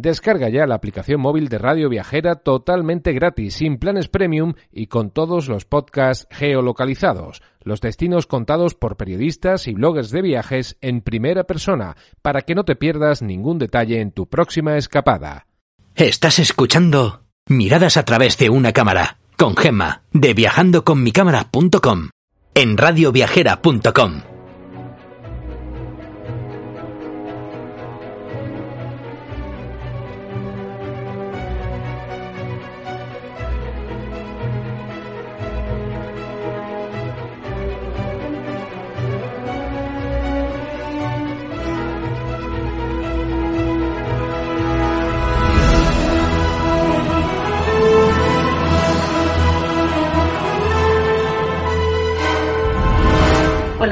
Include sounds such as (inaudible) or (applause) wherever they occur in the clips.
Descarga ya la aplicación móvil de Radio Viajera totalmente gratis, sin planes premium y con todos los podcasts geolocalizados, los destinos contados por periodistas y bloggers de viajes en primera persona, para que no te pierdas ningún detalle en tu próxima escapada. Estás escuchando Miradas a través de una cámara, con Gemma, de viajandoconmicámara.com, en radioviajera.com.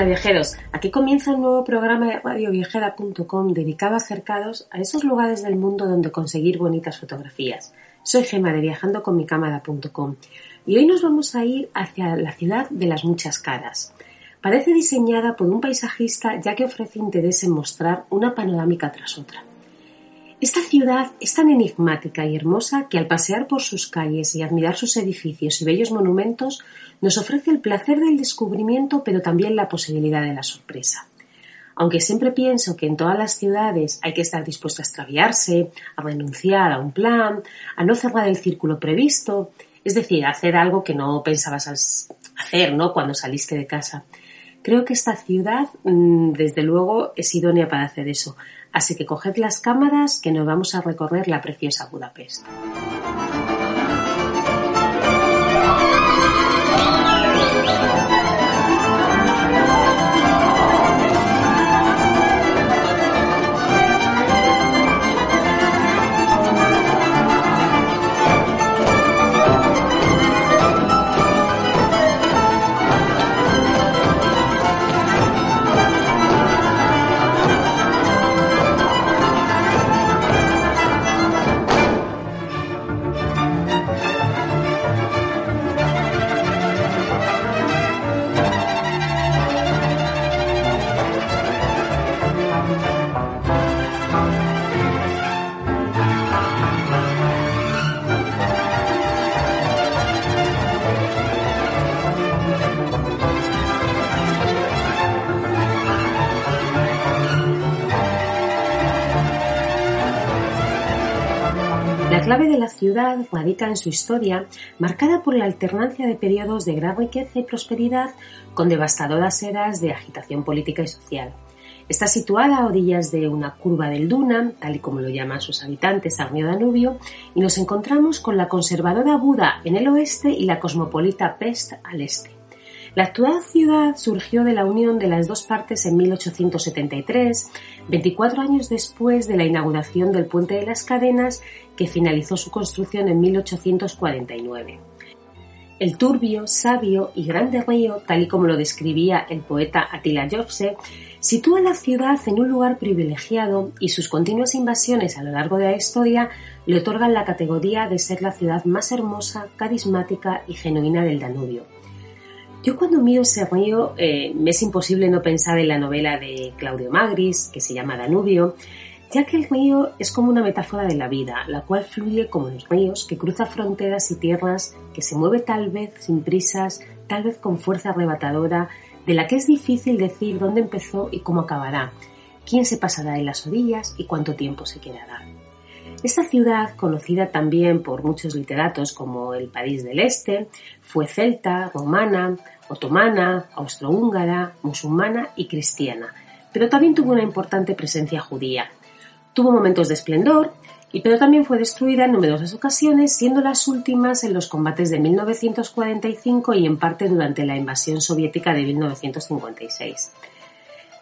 viajeros, aquí comienza un nuevo programa de radioviajera.com dedicado a acercados a esos lugares del mundo donde conseguir bonitas fotografías. Soy Gema de viajandoconmicámara.com y hoy nos vamos a ir hacia la ciudad de las muchas caras. Parece diseñada por un paisajista ya que ofrece interés en mostrar una panorámica tras otra. Esta ciudad es tan enigmática y hermosa que al pasear por sus calles y admirar sus edificios y bellos monumentos nos ofrece el placer del descubrimiento pero también la posibilidad de la sorpresa. Aunque siempre pienso que en todas las ciudades hay que estar dispuesto a extraviarse, a renunciar a un plan, a no cerrar el círculo previsto, es decir, a hacer algo que no pensabas hacer, ¿no? Cuando saliste de casa. Creo que esta ciudad, mm, desde luego, es idónea para hacer eso. Así que coged las cámaras que nos vamos a recorrer la preciosa Budapest. Radica en su historia, marcada por la alternancia de periodos de gran riqueza y prosperidad con devastadoras eras de agitación política y social. Está situada a orillas de una curva del Duna, tal y como lo llaman sus habitantes, Arnio Danubio, y nos encontramos con la conservadora Buda en el oeste y la cosmopolita Pest al este. La actual ciudad surgió de la unión de las dos partes en 1873, 24 años después de la inauguración del Puente de las Cadenas, que finalizó su construcción en 1849. El turbio, sabio y grande río, tal y como lo describía el poeta Attila Jorse, sitúa la ciudad en un lugar privilegiado y sus continuas invasiones a lo largo de la historia le otorgan la categoría de ser la ciudad más hermosa, carismática y genuina del Danubio. Yo cuando miro ese río eh, me es imposible no pensar en la novela de Claudio Magris, que se llama Danubio, ya que el río es como una metáfora de la vida, la cual fluye como los ríos, que cruza fronteras y tierras, que se mueve tal vez sin prisas, tal vez con fuerza arrebatadora, de la que es difícil decir dónde empezó y cómo acabará, quién se pasará en las orillas y cuánto tiempo se quedará. Esta ciudad, conocida también por muchos literatos como el París del Este, fue celta, romana, otomana, austrohúngara, musulmana y cristiana, pero también tuvo una importante presencia judía. Tuvo momentos de esplendor, y pero también fue destruida en numerosas ocasiones, siendo las últimas en los combates de 1945 y en parte durante la invasión soviética de 1956.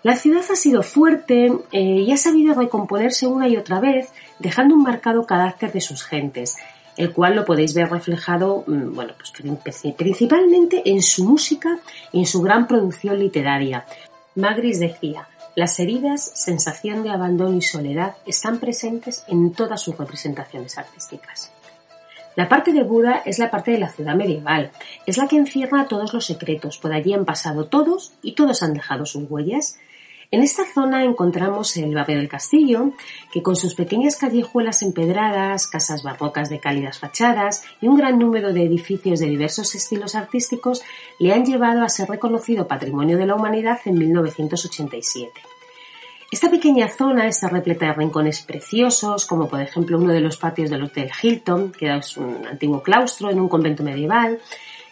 La ciudad ha sido fuerte eh, y ha sabido recomponerse una y otra vez, dejando un marcado carácter de sus gentes, el cual lo podéis ver reflejado, mm, bueno, pues principalmente en su música y en su gran producción literaria. Magris decía, las heridas, sensación de abandono y soledad están presentes en todas sus representaciones artísticas. La parte de Buda es la parte de la ciudad medieval, es la que encierra todos los secretos, por allí han pasado todos y todos han dejado sus huellas. En esta zona encontramos el barrio del castillo, que con sus pequeñas callejuelas empedradas, casas barrocas de cálidas fachadas y un gran número de edificios de diversos estilos artísticos le han llevado a ser reconocido Patrimonio de la Humanidad en 1987. Esta pequeña zona está repleta de rincones preciosos, como por ejemplo uno de los patios del Hotel Hilton, que es un antiguo claustro en un convento medieval,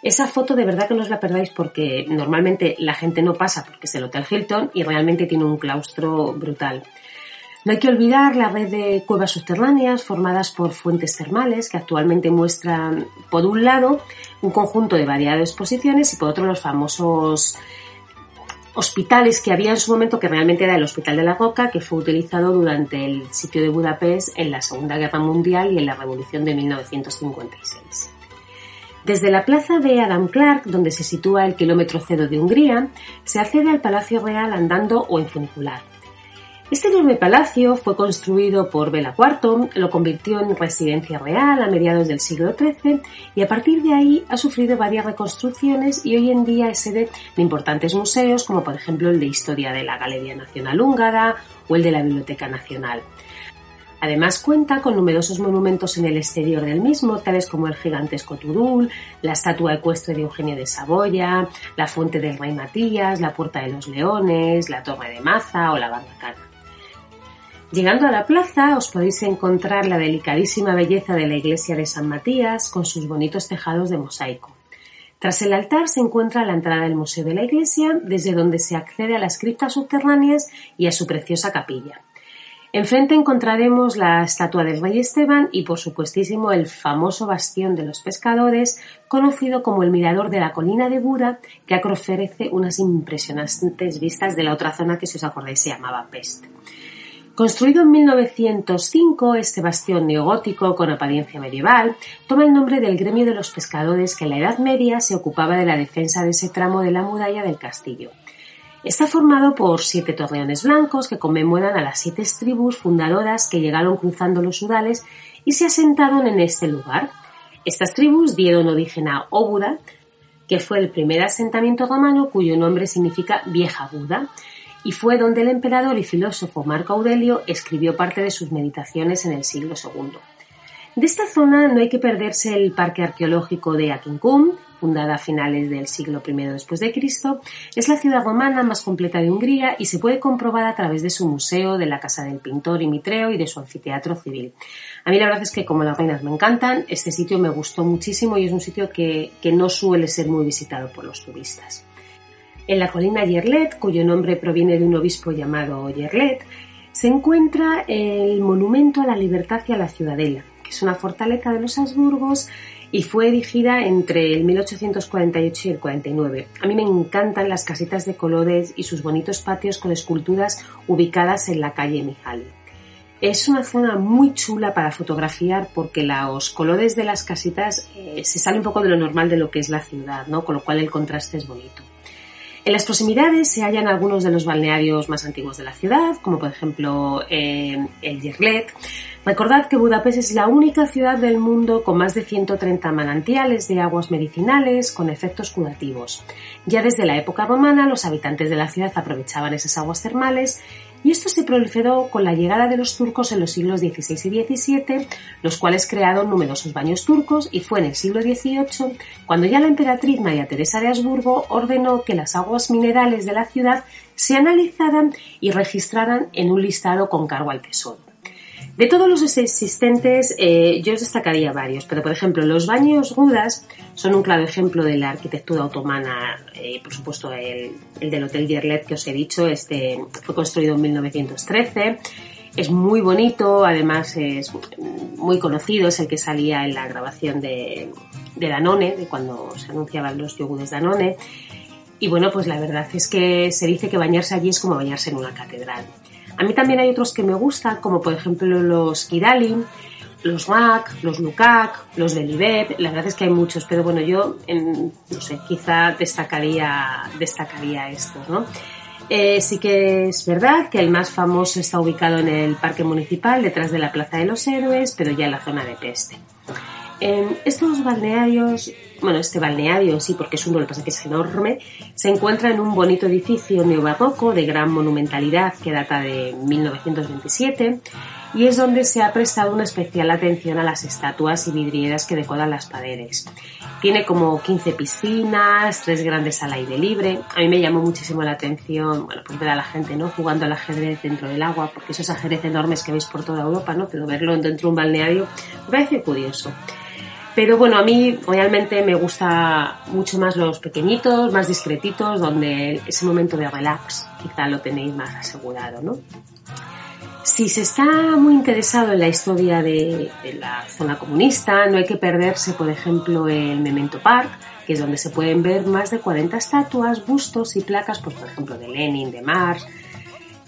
esa foto de verdad que no os la perdáis porque normalmente la gente no pasa porque es el Hotel Hilton y realmente tiene un claustro brutal. No hay que olvidar la red de cuevas subterráneas formadas por fuentes termales que actualmente muestran, por un lado, un conjunto de variadas exposiciones y por otro los famosos hospitales que había en su momento, que realmente era el Hospital de la Roca, que fue utilizado durante el sitio de Budapest en la Segunda Guerra Mundial y en la Revolución de 1956. Desde la plaza de Adam Clark, donde se sitúa el kilómetro cero de Hungría, se accede al Palacio Real andando o en funicular. Este enorme palacio fue construido por Bela IV, lo convirtió en residencia real a mediados del siglo XIII y a partir de ahí ha sufrido varias reconstrucciones y hoy en día es sede de importantes museos como por ejemplo el de Historia de la Galería Nacional Húngara o el de la Biblioteca Nacional. Además cuenta con numerosos monumentos en el exterior del mismo, tales como el gigantesco Turul, la estatua ecuestre de Eugenio de Saboya, la fuente del rey Matías, la puerta de los leones, la torre de Maza o la barbacana. Llegando a la plaza os podéis encontrar la delicadísima belleza de la iglesia de San Matías con sus bonitos tejados de mosaico. Tras el altar se encuentra la entrada del museo de la iglesia, desde donde se accede a las criptas subterráneas y a su preciosa capilla. Enfrente encontraremos la estatua del rey Esteban y, por supuestísimo, el famoso bastión de los pescadores, conocido como el mirador de la colina de Buda, que ofrece unas impresionantes vistas de la otra zona que, si os acordáis, se llamaba Pest. Construido en 1905, este bastión neogótico con apariencia medieval toma el nombre del gremio de los pescadores que en la Edad Media se ocupaba de la defensa de ese tramo de la muralla del castillo. Está formado por siete torreones blancos que conmemoran a las siete tribus fundadoras que llegaron cruzando los Udales y se asentaron en este lugar. Estas tribus dieron origen a Óbuda, que fue el primer asentamiento romano cuyo nombre significa Vieja Buda, y fue donde el emperador y filósofo Marco Aurelio escribió parte de sus meditaciones en el siglo II. De esta zona no hay que perderse el parque arqueológico de Aquincum, fundada a finales del siglo I después de Cristo, es la ciudad romana más completa de Hungría y se puede comprobar a través de su museo, de la casa del pintor y y de su anfiteatro civil. A mí la verdad es que como las reinas me encantan, este sitio me gustó muchísimo y es un sitio que, que no suele ser muy visitado por los turistas. En la colina Yerlet, cuyo nombre proviene de un obispo llamado Yerlet, se encuentra el monumento a la libertad y a la ciudadela, que es una fortaleza de los Habsburgos y fue erigida entre el 1848 y el 49. A mí me encantan las casitas de colores y sus bonitos patios con esculturas ubicadas en la calle Mihaly. Es una zona muy chula para fotografiar porque los colores de las casitas eh, se salen un poco de lo normal de lo que es la ciudad, ¿no? Con lo cual el contraste es bonito. En las proximidades se hallan algunos de los balnearios más antiguos de la ciudad, como por ejemplo eh, el Yerlet, Recordad que Budapest es la única ciudad del mundo con más de 130 manantiales de aguas medicinales con efectos curativos. Ya desde la época romana los habitantes de la ciudad aprovechaban esas aguas termales y esto se proliferó con la llegada de los turcos en los siglos XVI y XVII, los cuales crearon numerosos baños turcos y fue en el siglo XVIII cuando ya la emperatriz María Teresa de Habsburgo ordenó que las aguas minerales de la ciudad se analizaran y registraran en un listado con cargo al tesoro. De todos los existentes, eh, yo destacaría varios, pero por ejemplo, los baños rudas son un claro ejemplo de la arquitectura otomana, eh, por supuesto el, del Hotel Yerlet que os he dicho, este fue construido en 1913, es muy bonito, además es muy conocido, es el que salía en la grabación de, de Danone, de cuando se anunciaban los yogures Danone, y bueno, pues la verdad es que se dice que bañarse allí es como bañarse en una catedral. A mí también hay otros que me gustan, como por ejemplo los Kidalin, los Mac, los Lukac, los Belibet, la verdad es que hay muchos, pero bueno, yo, no sé, quizá destacaría, destacaría estos, ¿no? Eh, sí que es verdad que el más famoso está ubicado en el Parque Municipal, detrás de la Plaza de los Héroes, pero ya en la zona de Peste. En estos balnearios, bueno, este balneario sí, porque es uno, lo que pasa es que es enorme, se encuentra en un bonito edificio neobarroco de gran monumentalidad que data de 1927 y es donde se ha prestado una especial atención a las estatuas y vidrieras que decoran las paredes. Tiene como 15 piscinas, tres grandes al aire libre. A mí me llamó muchísimo la atención, bueno, pues ver a la gente, ¿no? Jugando al ajedrez dentro del agua, porque esos ajedrez enormes que veis por toda Europa, ¿no? Pero verlo dentro de un balneario me parece curioso. Pero bueno, a mí realmente me gusta mucho más los pequeñitos, más discretitos, donde ese momento de relax quizá lo tenéis más asegurado, ¿no? Si se está muy interesado en la historia de, la zona comunista, no hay que perderse, por ejemplo, el Memento Park, que es donde se pueden ver más de 40 estatuas, bustos y placas, pues, por ejemplo, de Lenin, de Marx.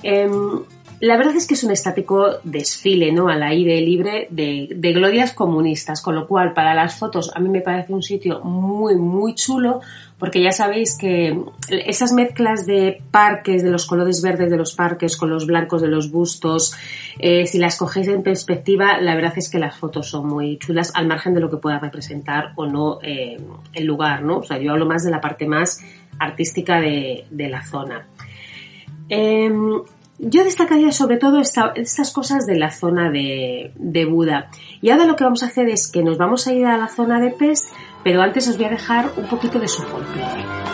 Em, la verdad es que es un estático desfile, ¿no? Al aire libre de, glorias comunistas, con lo cual para las fotos a mí me parece un sitio muy, muy chulo, porque ya sabéis que esas mezclas de parques, de los colores verdes de los parques con los blancos de los bustos, eh, si las cogéis en perspectiva, la verdad es que las fotos son muy chulas, al margen de lo que pueda representar o no eh, el lugar, ¿no? O sea, yo hablo más de la parte más artística de, de la zona. Em, yo destacaría sobre todo estas cosas de la zona de, de, Buda. Y ahora lo que vamos a hacer es que nos vamos a ir a la zona de Pest, pero antes os voy a dejar un poquito de su folclore.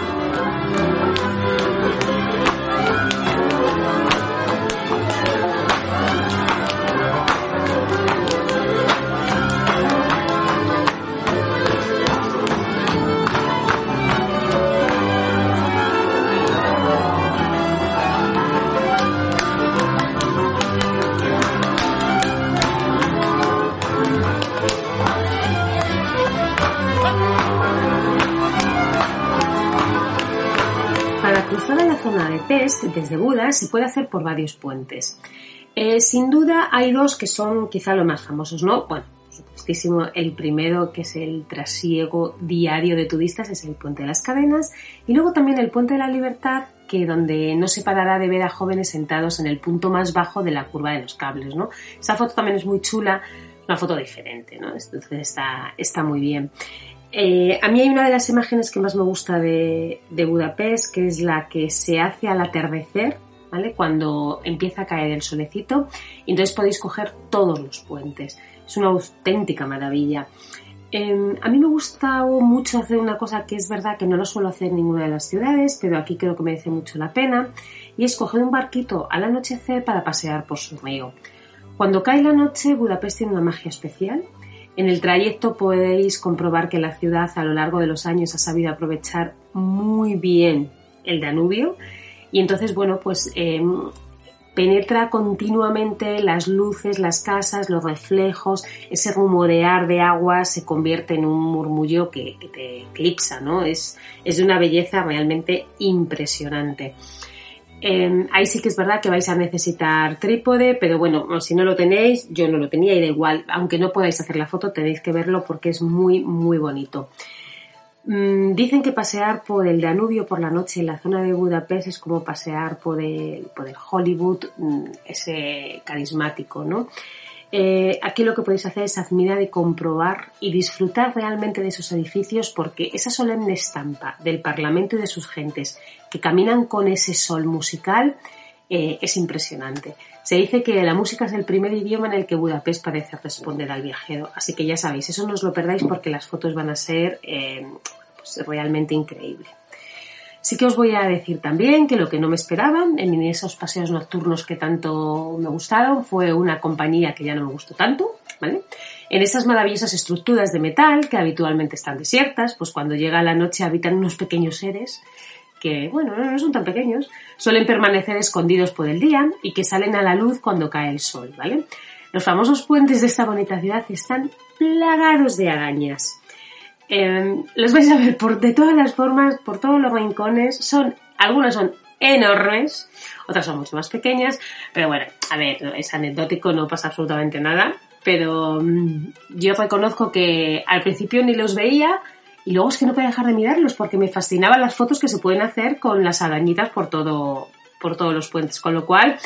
Desde Buda se puede hacer por varios puentes. Eh, sin duda hay dos que son quizá los más famosos, ¿no? Bueno, supuestísimo, el primero que es el trasiego diario de turistas es el puente de las cadenas y luego también el puente de la libertad que donde no se parará de ver a jóvenes sentados en el punto más bajo de la curva de los cables, ¿no? Esa foto también es muy chula, una foto diferente, ¿no? Entonces está, está muy bien. Eh, a mí hay una de las imágenes que más me gusta de, Budapest, que es la que se hace al atardecer, ¿vale? Cuando empieza a caer el solecito, y entonces podéis coger todos los puentes. Es una auténtica maravilla. Em, a mí me gusta mucho hacer una cosa que es verdad que no lo suelo hacer en ninguna de las ciudades, pero aquí creo que merece mucho la pena, y es coger un barquito al anochecer para pasear por su río. Cuando cae la noche, Budapest tiene una magia especial en el trayecto podéis comprobar que la ciudad a lo largo de los años ha sabido aprovechar muy bien el Danubio y entonces, bueno, pues em, penetra continuamente las luces, las casas, los reflejos, ese rumorear de agua se convierte en un murmullo que, te eclipsa, ¿no? Es, es de una belleza realmente impresionante. Em, ahí sí que es verdad que vais a necesitar trípode, pero bueno, si no lo tenéis, yo no lo tenía y da igual, aunque no podáis hacer la foto, tenéis que verlo porque es muy, muy bonito. Mm, dicen que pasear por el Danubio por la noche en la zona de Budapest es como pasear por el, por el Hollywood, mm, ese carismático, ¿no? Eh, aquí lo que podéis hacer es admirar y comprobar y disfrutar realmente de esos edificios porque esa solemne estampa del Parlamento y de sus gentes que caminan con ese sol musical eh, es impresionante. Se dice que la música es el primer idioma en el que Budapest parece responder al viajero, así que ya sabéis, eso no os lo perdáis porque las fotos van a ser eh, pues, realmente increíbles. Sí que os voy a decir también que lo que no me esperaban en esos paseos nocturnos que tanto me gustaron fue una compañía que ya no me gustó tanto, ¿vale? En esas maravillosas estructuras de metal que habitualmente están desiertas, pues cuando llega la noche habitan unos pequeños seres que, bueno, no son tan pequeños, suelen permanecer escondidos por el día y que salen a la luz cuando cae el sol, ¿vale? Los famosos puentes de esta bonita ciudad están plagados de arañas. Eh, los vais a ver por de todas las formas, por todos los rincones. Son, algunas son enormes, otras son mucho más pequeñas, pero bueno, a ver, es anecdótico, no pasa absolutamente nada, pero mm, yo reconozco que al principio ni los veía y luego es que no podía dejar de mirarlos porque me fascinaban las fotos que se pueden hacer con las arañitas por todo, por todos los puentes, con lo cual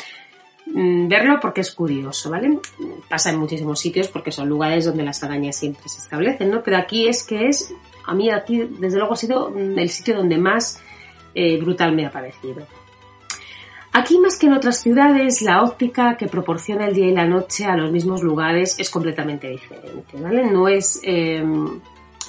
verlo porque es curioso, ¿vale? Pasa en muchísimos sitios porque son lugares donde las arañas siempre se establecen, ¿no? Pero aquí es que es, a mí aquí desde luego ha sido mm, el sitio donde más eh, brutal me ha parecido. Aquí más que en otras ciudades, la óptica que proporciona el día y la noche a los mismos lugares es completamente diferente, ¿vale? No es... Em,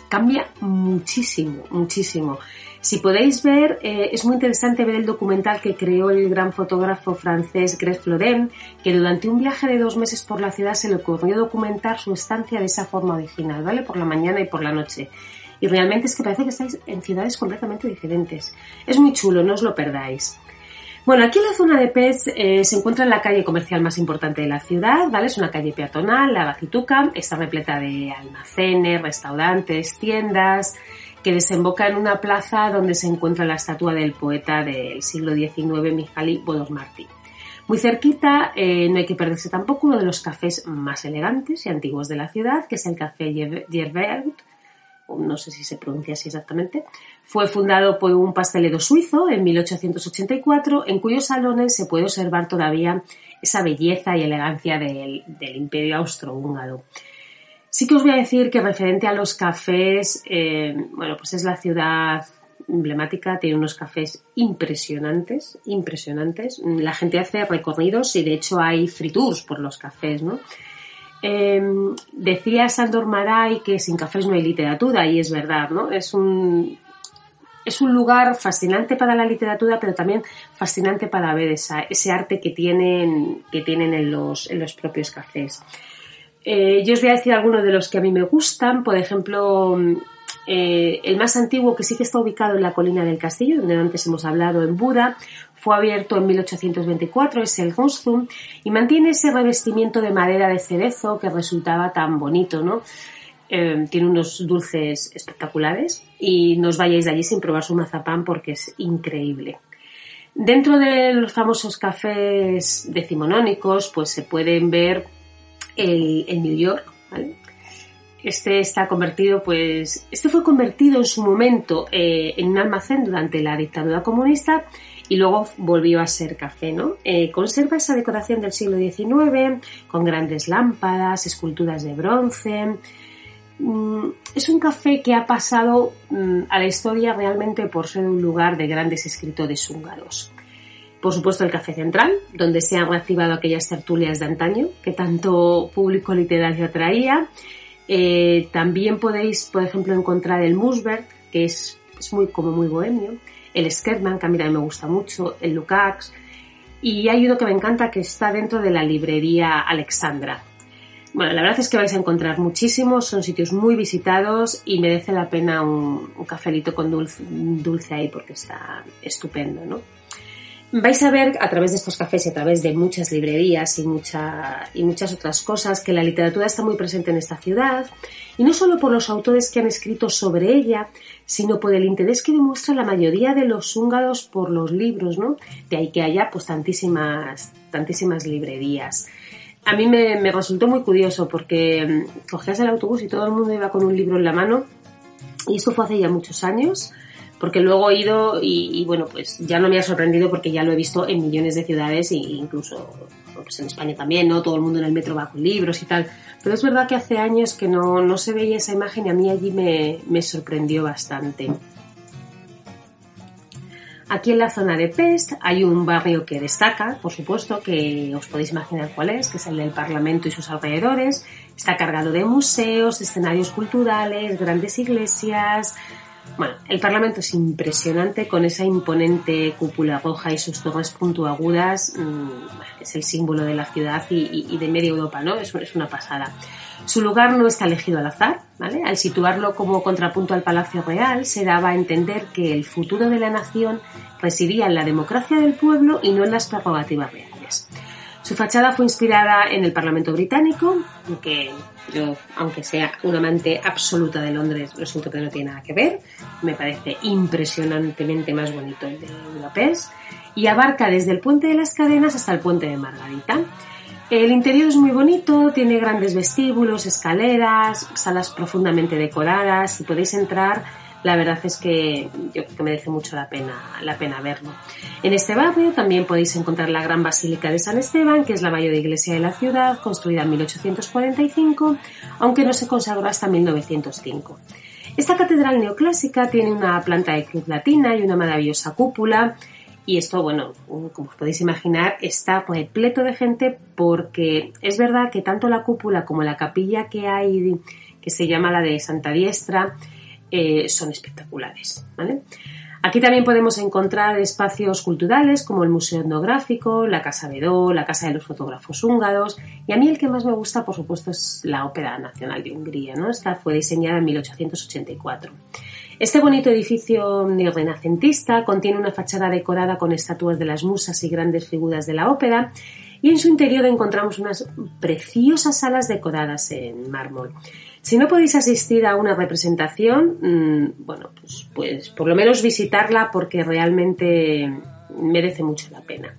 cambia muchísimo, muchísimo. Si podéis ver, eh, es muy interesante ver el documental que creó el gran fotógrafo francés Greg Floden, que durante un viaje de dos meses por la ciudad se le ocurrió documentar su estancia de esa forma original, ¿vale? Por la mañana y por la noche y realmente es que parece que estáis en ciudades completamente diferentes. Es muy chulo, no os lo perdáis. Bueno, aquí en la zona de Pets eh, se encuentra la calle comercial más importante de la ciudad, ¿vale? Es una calle peatonal, la Bacituca, está repleta de almacenes, restaurantes, tiendas, que desemboca en una plaza donde se encuentra la estatua del poeta del siglo XIX, Mihaly Martí. Muy cerquita, eh, no hay que perderse tampoco uno de los cafés más elegantes y antiguos de la ciudad, que es el Café Gerbert, no sé si se pronuncia así exactamente, fue fundado por un pastelero suizo en 1884, en cuyos salones se puede observar todavía esa belleza y elegancia del, imperio austrohúngaro. Sí que os voy a decir que referente a los cafés, eh, bueno, pues es la ciudad emblemática, tiene unos cafés impresionantes, impresionantes. La gente hace recorridos y de hecho hay free tours por los cafés, ¿no? Em, decía Sandor Maray que sin cafés no hay literatura y es verdad, ¿no? Es un, es un lugar fascinante para la literatura, pero también fascinante para ver ese arte que tienen, que tienen en, los, en los propios cafés. Eh, yo os voy a decir algunos de los que a mí me gustan, por ejemplo, eh, el más antiguo, que sí que está ubicado en la colina del castillo, donde antes hemos hablado, en Buda, fue abierto en 1824, es el Rostum, y mantiene ese revestimiento de madera de cerezo que resultaba tan bonito, ¿no? Eh, tiene unos dulces espectaculares y no os vayáis de allí sin probar su mazapán porque es increíble. Dentro de los famosos cafés decimonónicos, pues se pueden ver el, New York, Este está convertido, pues, este fue convertido en su momento eh, en un almacén durante la dictadura comunista y luego volvió a ser café, ¿no? Eh, conserva esa decoración del siglo XIX con grandes lámpadas, esculturas de bronce. Mm, es un café que ha pasado mm, a la historia realmente por ser un lugar de grandes escritores húngaros. Por supuesto el Café Central, donde se han reactivado aquellas tertulias de antaño que tanto público literario atraía. Eh, también podéis, por ejemplo, encontrar el Musberg, que es, es muy, como muy bohemio el Skerman, que a mí también me gusta mucho, el Lukács, y hay uno que me encanta que está dentro de la librería Alexandra. Bueno, la verdad es que vais a encontrar muchísimos, son sitios muy visitados y merece la pena un, cafelito con dulce, dulce ahí porque está estupendo, ¿no? Vais a ver a través de estos cafés y a través de muchas librerías y, mucha, y muchas otras cosas que la literatura está muy presente en esta ciudad y no solo por los autores que han escrito sobre ella, sino por el interés que demuestra la mayoría de los húngaros por los libros, ¿no? De ahí que haya pues tantísimas, tantísimas librerías. A mí me, me resultó muy curioso porque mm, cogías el autobús y todo el mundo iba con un libro en la mano y esto fue hace ya muchos años porque luego he ido y, bueno, pues ya no me ha sorprendido porque ya lo he visto en millones de ciudades e incluso pues en España también, ¿no? Todo el mundo en el metro va con libros y tal. Pero es verdad que hace años que no, no se veía esa imagen y a mí allí me, me sorprendió bastante. Aquí en la zona de Pest hay un barrio que destaca, por supuesto, que os podéis imaginar cuál es, que es el del Parlamento y sus alrededores. Está cargado de museos, escenarios culturales, grandes iglesias, bueno, el Parlamento es impresionante con esa imponente cúpula roja y sus torres puntuagudas. Mm, es el símbolo de la ciudad y, de media Europa, ¿no? Es, es, una pasada. Su lugar no está elegido al azar, ¿vale? Al situarlo como contrapunto al Palacio Real, se daba a entender que el futuro de la nación residía en la democracia del pueblo y no en las prerrogativas reales. Su fachada fue inspirada en el Parlamento británico, que yo, aunque sea un amante absoluta de Londres, lo que no tiene nada que ver. Me parece impresionantemente más bonito el de Budapest. Y abarca desde el Puente de las Cadenas hasta el Puente de Margarita. El interior es muy bonito, tiene grandes vestíbulos, escaleras, salas profundamente decoradas y podéis entrar la verdad es que yo creo que merece mucho la pena, la pena verlo. En este barrio también podéis encontrar la Gran Basílica de San Esteban, que es la mayor iglesia de la ciudad, construida en 1845, aunque no se consagró hasta 1905. Esta catedral neoclásica tiene una planta de cruz latina y una maravillosa cúpula. Y esto, bueno, como os podéis imaginar, está repleto de gente porque es verdad que tanto la cúpula como la capilla que hay, que se llama la de Santa Diestra, eh, son espectaculares. Aquí también podemos encontrar espacios culturales como el Museo Etnográfico, la Casa Bedó, la Casa de los Fotógrafos Húngaros y a mí el que más me gusta, por supuesto, es la Ópera Nacional de Hungría. ¿no? Esta fue diseñada en 1884. Este bonito edificio renacentista contiene una fachada decorada con estatuas de las musas y grandes figuras de la ópera y en su interior encontramos unas preciosas salas decoradas en mármol. Si no podéis asistir a una representación, mm, bueno, pues, pues, por lo menos visitarla porque realmente merece mucho la pena.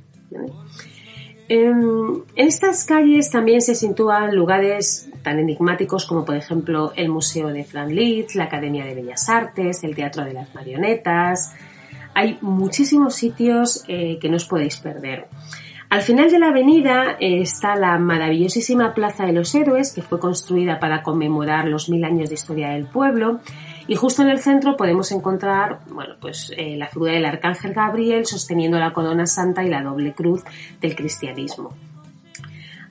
Em, en estas calles también se sitúan lugares tan enigmáticos como por ejemplo el Museo de Fran Liszt, la Academia de Bellas Artes, el Teatro de las Marionetas. Hay muchísimos sitios eh, que no os podéis perder. Al final de la avenida eh, está la maravillosísima Plaza de los Héroes, que fue construida para conmemorar los mil años de historia del pueblo. Y justo en el centro podemos encontrar, bueno, pues eh, la figura del arcángel Gabriel sosteniendo la corona santa y la doble cruz del cristianismo.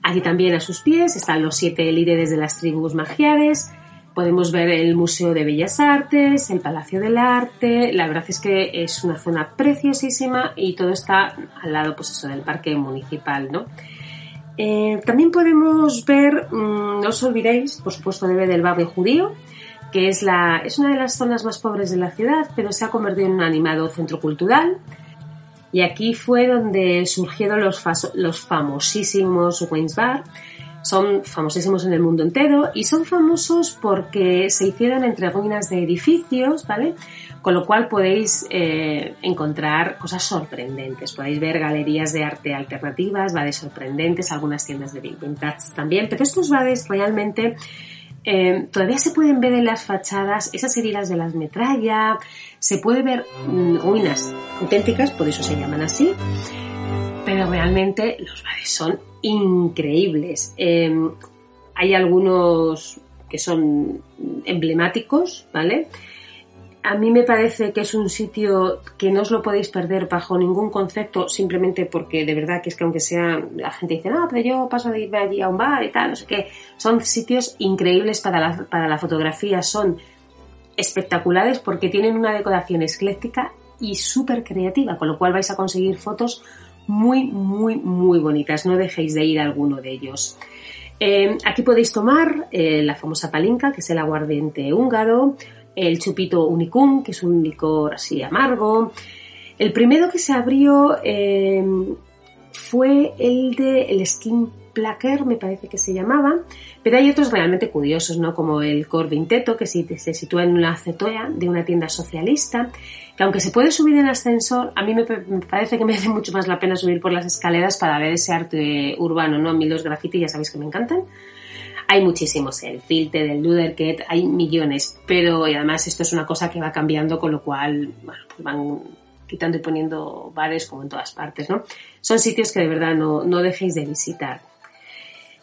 Allí también a sus pies están los siete líderes de las tribus magiares, Podemos ver el Museo de Bellas Artes, el Palacio del Arte. La verdad es que es una zona preciosísima y todo está al lado, pues eso, del parque municipal, ¿no? Eh, también podemos ver, mm, no os olvidéis, por supuesto, de ver el barrio judío, que es, la, es una de las zonas más pobres de la ciudad, pero se ha convertido en un animado centro cultural. Y aquí fue donde surgieron los, famosísimos Wayne's Bar, son famosísimos en el mundo entero y son famosos porque se hicieron entre ruinas de edificios, ¿vale? Con lo cual podéis eh, encontrar cosas sorprendentes. Podéis ver galerías de arte alternativas, bares sorprendentes, algunas tiendas de vintage también, pero estos bares realmente eh, todavía se pueden ver en las fachadas esas heridas de las metralla, se puede ver mm, ruinas auténticas, por eso se llaman así, pero realmente los bares son increíbles. Em, hay algunos que son emblemáticos, ¿vale? A mí me parece que es un sitio que no os lo podéis perder bajo ningún concepto, simplemente porque de verdad que es que aunque sea, la gente dice, no, pero yo paso de irme allí a un bar y tal, no sé qué, son sitios increíbles para la, para la fotografía, son espectaculares porque tienen una decoración ecléctica y súper creativa, con lo cual vais a conseguir fotos muy, muy, muy bonitas. No dejéis de ir a alguno de ellos. Eh, aquí podéis tomar eh, la famosa palinka, que es el aguardiente húngaro, el chupito unicum, que es un licor así amargo. El primero que se abrió eh, fue el de el Skin Placker, me parece que se llamaba, pero hay otros realmente curiosos, ¿no? Como el Corvinteto, que se sitúa en una acetoya de una tienda socialista, que aunque se puede subir en ascensor, a mí me, parece que (laughs) me hace mucho más la pena subir por las escaleras para ver ese arte urbano, ¿no? A mí los graffiti ya sabéis que me encantan. Hay muchísimos, el filter, el Luderket, hay millones, pero y además esto es una cosa que va cambiando, con lo cual, pues van quitando y poniendo bares como en todas partes, ¿no? Son sitios que de verdad no dejéis de visitar.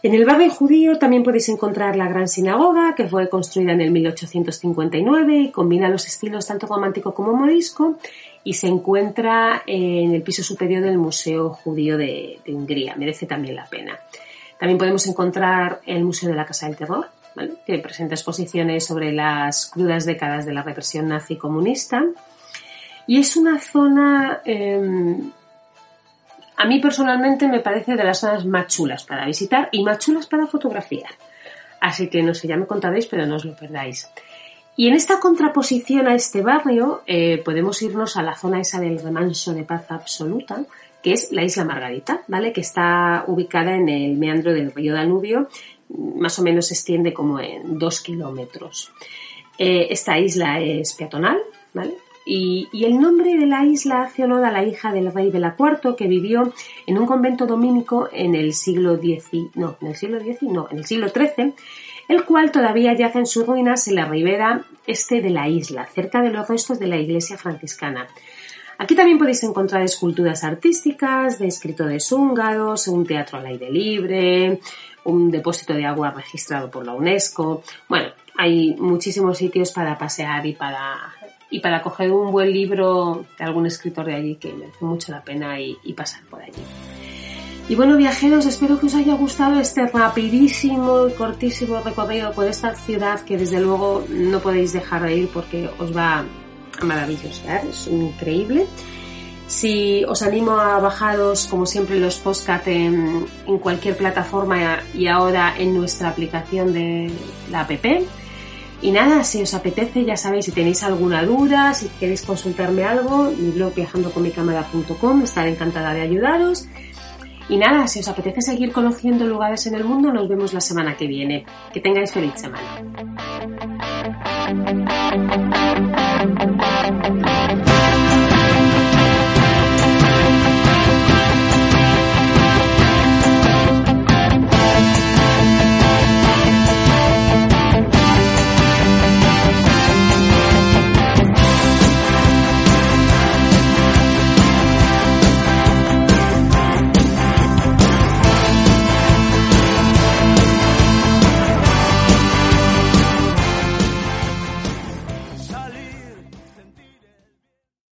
En el barrio judío también podéis encontrar la gran sinagoga, que fue construida en el 1859 y combina los estilos tanto romántico como morisco y se encuentra en el piso superior del Museo Judío de, Hungría. Merece también la pena. También podemos encontrar el Museo de la Casa del Terror, que presenta exposiciones sobre las crudas décadas de la represión nazi comunista. Y es una zona em, a mí personalmente me parece de las zonas más chulas para visitar y más chulas para fotografiar. Así que no sé, ya me contaréis, pero no os lo perdáis. Y en esta contraposición a este barrio eh, podemos irnos a la zona esa del remanso de paz absoluta, que es la isla Margarita, ¿vale? Que está ubicada en el meandro del río Danubio, más o menos se extiende como en dos kilómetros. Eh, esta isla es peatonal, ¿vale? Y, el nombre de la isla hace honor a la hija del rey Bela IV que vivió en un convento dominico en el siglo X, no, en el siglo X, no, en el siglo XIII, el cual todavía yace en sus ruinas en la ribera este de la isla, cerca de los restos de la iglesia franciscana. Aquí también podéis encontrar esculturas artísticas de escritores húngaros, un teatro al aire libre, un depósito de agua registrado por la UNESCO. Bueno, hay muchísimos sitios para pasear y para y para coger un buen libro de algún escritor de allí que merece mucho la pena y, pasar por allí. Y bueno, viajeros, espero que os haya gustado este rapidísimo y cortísimo recorrido por esta ciudad que desde luego no podéis dejar de ir porque os va a maravilloso, es increíble. Si os animo a bajaros, como siempre, los podcast en, en cualquier plataforma y ahora en nuestra aplicación de la app, y nada, si os apetece, ya sabéis, si tenéis alguna duda, si queréis consultarme algo, mi blog viajandoconmicámara.com, estaré encantada de ayudaros. Y nada, si os apetece seguir conociendo lugares en el mundo, nos vemos la semana que viene. Que tengáis feliz semana.